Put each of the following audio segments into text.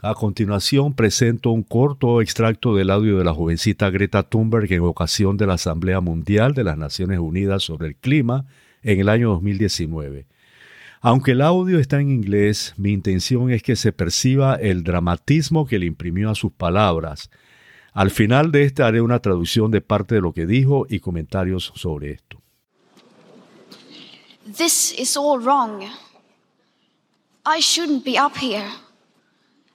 A continuación presento un corto extracto del audio de la jovencita Greta Thunberg en ocasión de la Asamblea Mundial de las Naciones Unidas sobre el Clima en el año 2019. Aunque el audio está en inglés, mi intención es que se perciba el dramatismo que le imprimió a sus palabras. Al final de este haré una traducción de parte de lo que dijo y comentarios sobre esto. This is all wrong. I shouldn't be up here.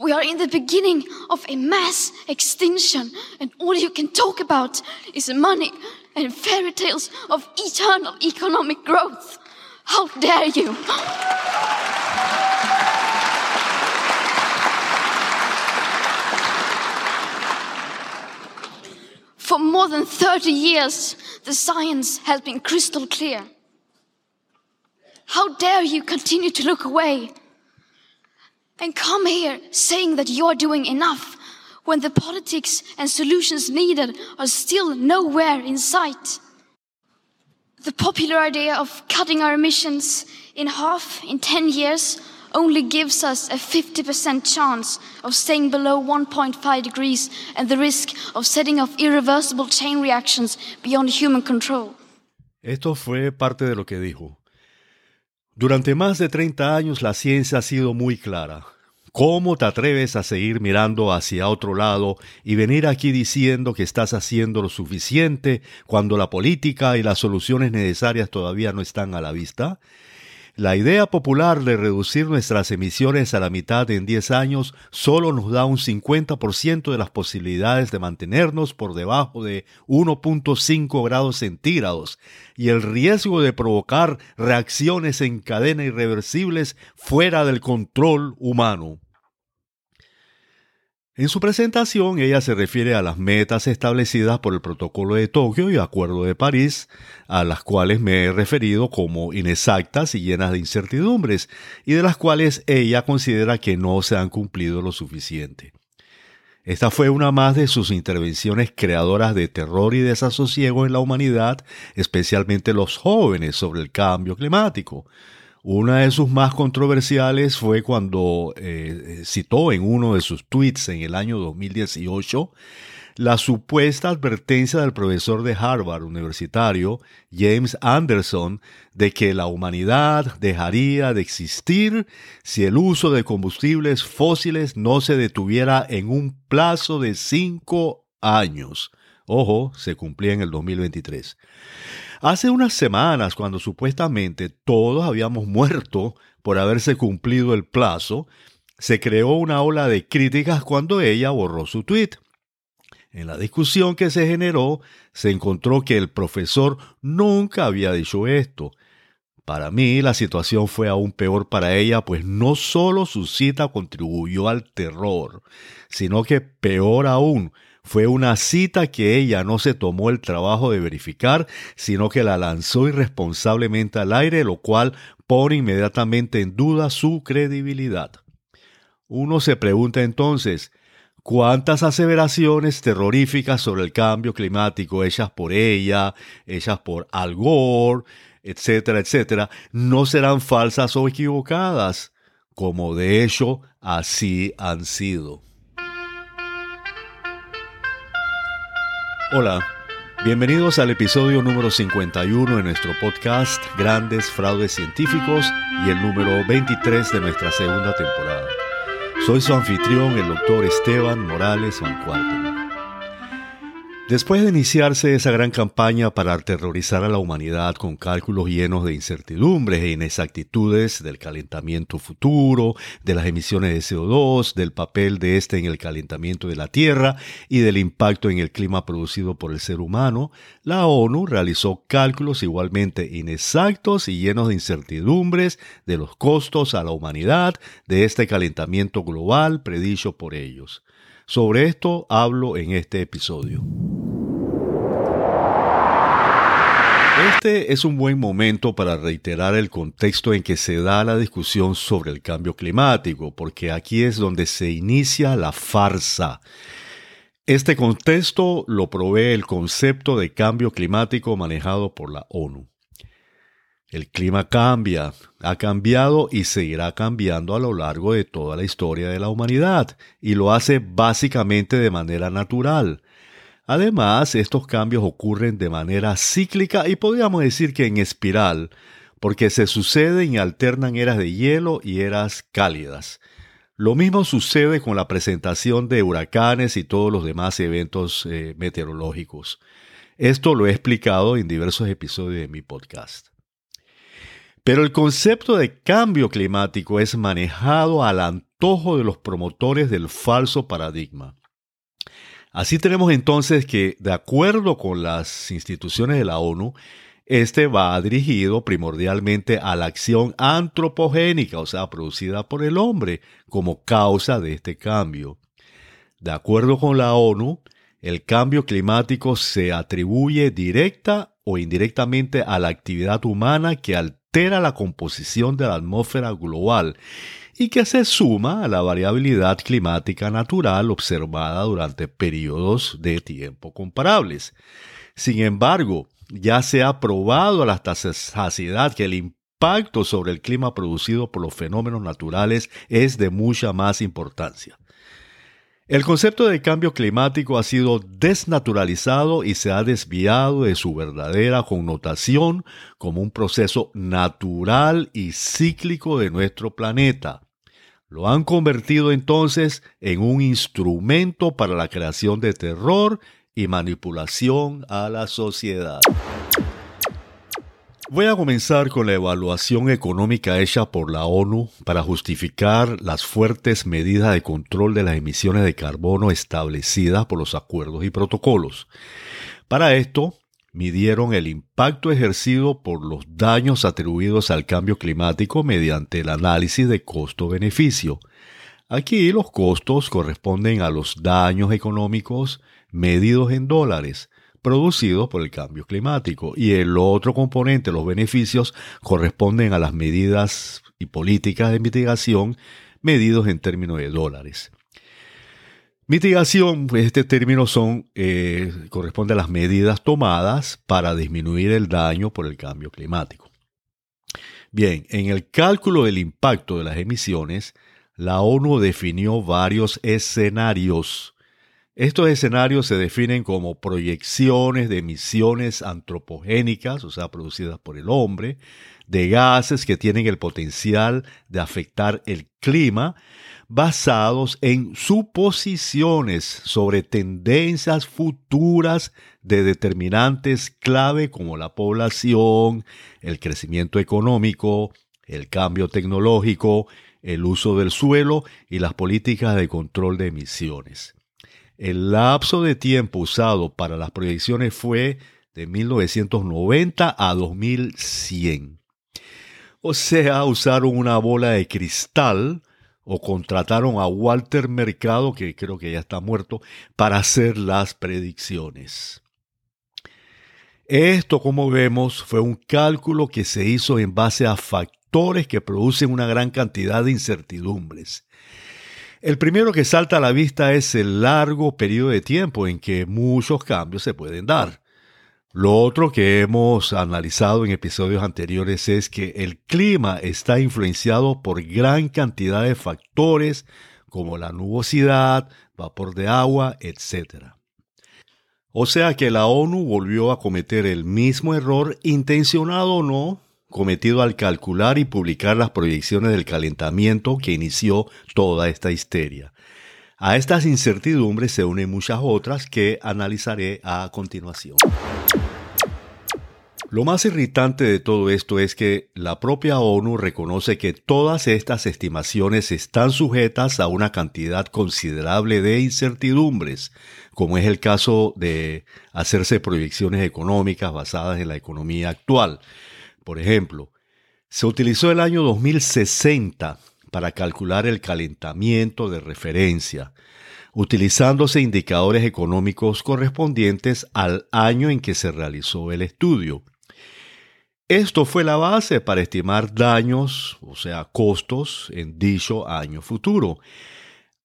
We are in the beginning of a mass extinction, and all you can talk about is money and fairy tales of eternal economic growth. How dare you! For more than 30 years, the science has been crystal clear. How dare you continue to look away and come here saying that you're doing enough when the politics and solutions needed are still nowhere in sight? The popular idea of cutting our emissions in half in 10 years only gives us a 50% chance of staying below 1.5 degrees and the risk of setting off irreversible chain reactions beyond human control. Esto fue parte de lo que dijo. Durante más de 30 años la ciencia ha sido muy clara. ¿Cómo te atreves a seguir mirando hacia otro lado y venir aquí diciendo que estás haciendo lo suficiente cuando la política y las soluciones necesarias todavía no están a la vista? La idea popular de reducir nuestras emisiones a la mitad en 10 años solo nos da un 50% de las posibilidades de mantenernos por debajo de 1.5 grados centígrados y el riesgo de provocar reacciones en cadena irreversibles fuera del control humano. En su presentación, ella se refiere a las metas establecidas por el Protocolo de Tokio y Acuerdo de París, a las cuales me he referido como inexactas y llenas de incertidumbres, y de las cuales ella considera que no se han cumplido lo suficiente. Esta fue una más de sus intervenciones creadoras de terror y desasosiego en la humanidad, especialmente los jóvenes, sobre el cambio climático. Una de sus más controversiales fue cuando eh, citó en uno de sus tweets en el año 2018 la supuesta advertencia del profesor de Harvard universitario, James Anderson, de que la humanidad dejaría de existir si el uso de combustibles fósiles no se detuviera en un plazo de cinco años. Ojo, se cumplía en el 2023. Hace unas semanas, cuando supuestamente todos habíamos muerto por haberse cumplido el plazo, se creó una ola de críticas cuando ella borró su tweet. En la discusión que se generó, se encontró que el profesor nunca había dicho esto. Para mí la situación fue aún peor para ella, pues no solo su cita contribuyó al terror, sino que peor aún, fue una cita que ella no se tomó el trabajo de verificar, sino que la lanzó irresponsablemente al aire, lo cual pone inmediatamente en duda su credibilidad. Uno se pregunta entonces, ¿cuántas aseveraciones terroríficas sobre el cambio climático hechas por ella, hechas por Al Gore, etcétera, etcétera, no serán falsas o equivocadas? Como de hecho así han sido. Hola, bienvenidos al episodio número 51 de nuestro podcast Grandes Fraudes Científicos y el número 23 de nuestra segunda temporada. Soy su anfitrión, el doctor Esteban Morales Mancuarto. Después de iniciarse esa gran campaña para aterrorizar a la humanidad con cálculos llenos de incertidumbres e inexactitudes del calentamiento futuro, de las emisiones de CO2, del papel de este en el calentamiento de la Tierra y del impacto en el clima producido por el ser humano, la ONU realizó cálculos igualmente inexactos y llenos de incertidumbres de los costos a la humanidad de este calentamiento global predicho por ellos. Sobre esto hablo en este episodio. Este es un buen momento para reiterar el contexto en que se da la discusión sobre el cambio climático, porque aquí es donde se inicia la farsa. Este contexto lo provee el concepto de cambio climático manejado por la ONU. El clima cambia, ha cambiado y seguirá cambiando a lo largo de toda la historia de la humanidad, y lo hace básicamente de manera natural. Además, estos cambios ocurren de manera cíclica y podríamos decir que en espiral, porque se suceden y alternan eras de hielo y eras cálidas. Lo mismo sucede con la presentación de huracanes y todos los demás eventos eh, meteorológicos. Esto lo he explicado en diversos episodios de mi podcast. Pero el concepto de cambio climático es manejado al antojo de los promotores del falso paradigma. Así tenemos entonces que, de acuerdo con las instituciones de la ONU, este va dirigido primordialmente a la acción antropogénica, o sea, producida por el hombre, como causa de este cambio. De acuerdo con la ONU, el cambio climático se atribuye directa o indirectamente a la actividad humana que al altera la composición de la atmósfera global y que se suma a la variabilidad climática natural observada durante periodos de tiempo comparables. Sin embargo, ya se ha probado a la saciedad que el impacto sobre el clima producido por los fenómenos naturales es de mucha más importancia. El concepto de cambio climático ha sido desnaturalizado y se ha desviado de su verdadera connotación como un proceso natural y cíclico de nuestro planeta. Lo han convertido entonces en un instrumento para la creación de terror y manipulación a la sociedad. Voy a comenzar con la evaluación económica hecha por la ONU para justificar las fuertes medidas de control de las emisiones de carbono establecidas por los acuerdos y protocolos. Para esto, midieron el impacto ejercido por los daños atribuidos al cambio climático mediante el análisis de costo-beneficio. Aquí los costos corresponden a los daños económicos medidos en dólares, producidos por el cambio climático. Y el otro componente, los beneficios, corresponden a las medidas y políticas de mitigación medidos en términos de dólares. Mitigación, pues este término son, eh, corresponde a las medidas tomadas para disminuir el daño por el cambio climático. Bien, en el cálculo del impacto de las emisiones, la ONU definió varios escenarios estos escenarios se definen como proyecciones de emisiones antropogénicas, o sea, producidas por el hombre, de gases que tienen el potencial de afectar el clima, basados en suposiciones sobre tendencias futuras de determinantes clave como la población, el crecimiento económico, el cambio tecnológico, el uso del suelo y las políticas de control de emisiones. El lapso de tiempo usado para las proyecciones fue de 1990 a 2100. O sea, usaron una bola de cristal o contrataron a Walter Mercado, que creo que ya está muerto, para hacer las predicciones. Esto, como vemos, fue un cálculo que se hizo en base a factores que producen una gran cantidad de incertidumbres. El primero que salta a la vista es el largo periodo de tiempo en que muchos cambios se pueden dar. Lo otro que hemos analizado en episodios anteriores es que el clima está influenciado por gran cantidad de factores como la nubosidad, vapor de agua, etc. O sea que la ONU volvió a cometer el mismo error, intencionado o no, cometido al calcular y publicar las proyecciones del calentamiento que inició toda esta histeria. A estas incertidumbres se unen muchas otras que analizaré a continuación. Lo más irritante de todo esto es que la propia ONU reconoce que todas estas estimaciones están sujetas a una cantidad considerable de incertidumbres, como es el caso de hacerse proyecciones económicas basadas en la economía actual. Por ejemplo, se utilizó el año 2060 para calcular el calentamiento de referencia, utilizándose indicadores económicos correspondientes al año en que se realizó el estudio. Esto fue la base para estimar daños, o sea, costos en dicho año futuro.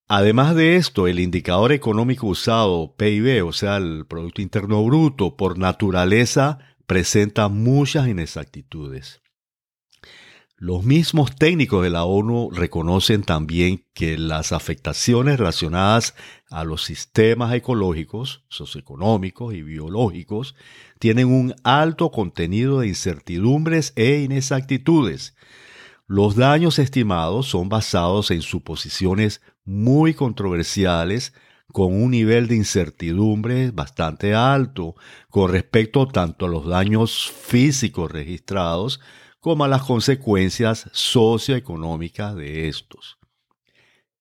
Además de esto, el indicador económico usado, PIB, o sea, el Producto Interno Bruto, por naturaleza presenta muchas inexactitudes. Los mismos técnicos de la ONU reconocen también que las afectaciones relacionadas a los sistemas ecológicos, socioeconómicos y biológicos tienen un alto contenido de incertidumbres e inexactitudes. Los daños estimados son basados en suposiciones muy controversiales con un nivel de incertidumbre bastante alto con respecto tanto a los daños físicos registrados como a las consecuencias socioeconómicas de estos.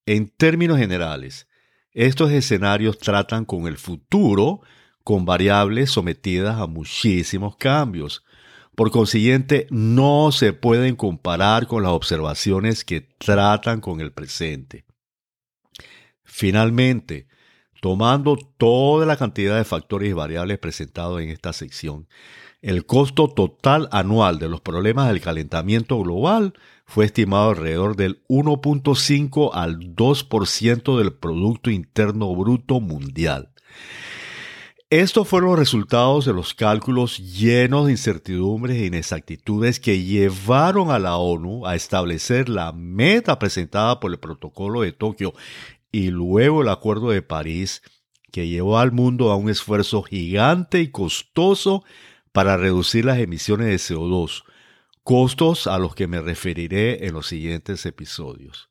En términos generales, estos escenarios tratan con el futuro con variables sometidas a muchísimos cambios. Por consiguiente, no se pueden comparar con las observaciones que tratan con el presente. Finalmente, tomando toda la cantidad de factores y variables presentados en esta sección, el costo total anual de los problemas del calentamiento global fue estimado alrededor del 1.5 al 2% del Producto Interno Bruto Mundial. Estos fueron los resultados de los cálculos llenos de incertidumbres e inexactitudes que llevaron a la ONU a establecer la meta presentada por el Protocolo de Tokio y luego el Acuerdo de París, que llevó al mundo a un esfuerzo gigante y costoso para reducir las emisiones de CO2, costos a los que me referiré en los siguientes episodios.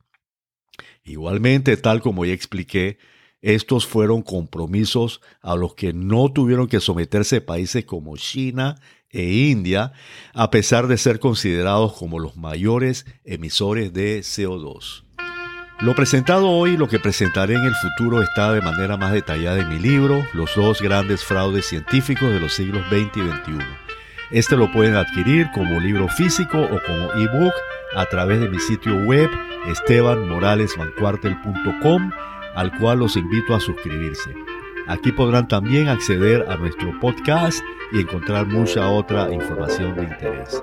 Igualmente, tal como ya expliqué, estos fueron compromisos a los que no tuvieron que someterse países como China e India, a pesar de ser considerados como los mayores emisores de CO2. Lo presentado hoy y lo que presentaré en el futuro está de manera más detallada en mi libro, Los dos grandes fraudes científicos de los siglos XX y XXI. Este lo pueden adquirir como libro físico o como ebook a través de mi sitio web estebanmoralesmancuartel.com, al cual los invito a suscribirse. Aquí podrán también acceder a nuestro podcast y encontrar mucha otra información de interés.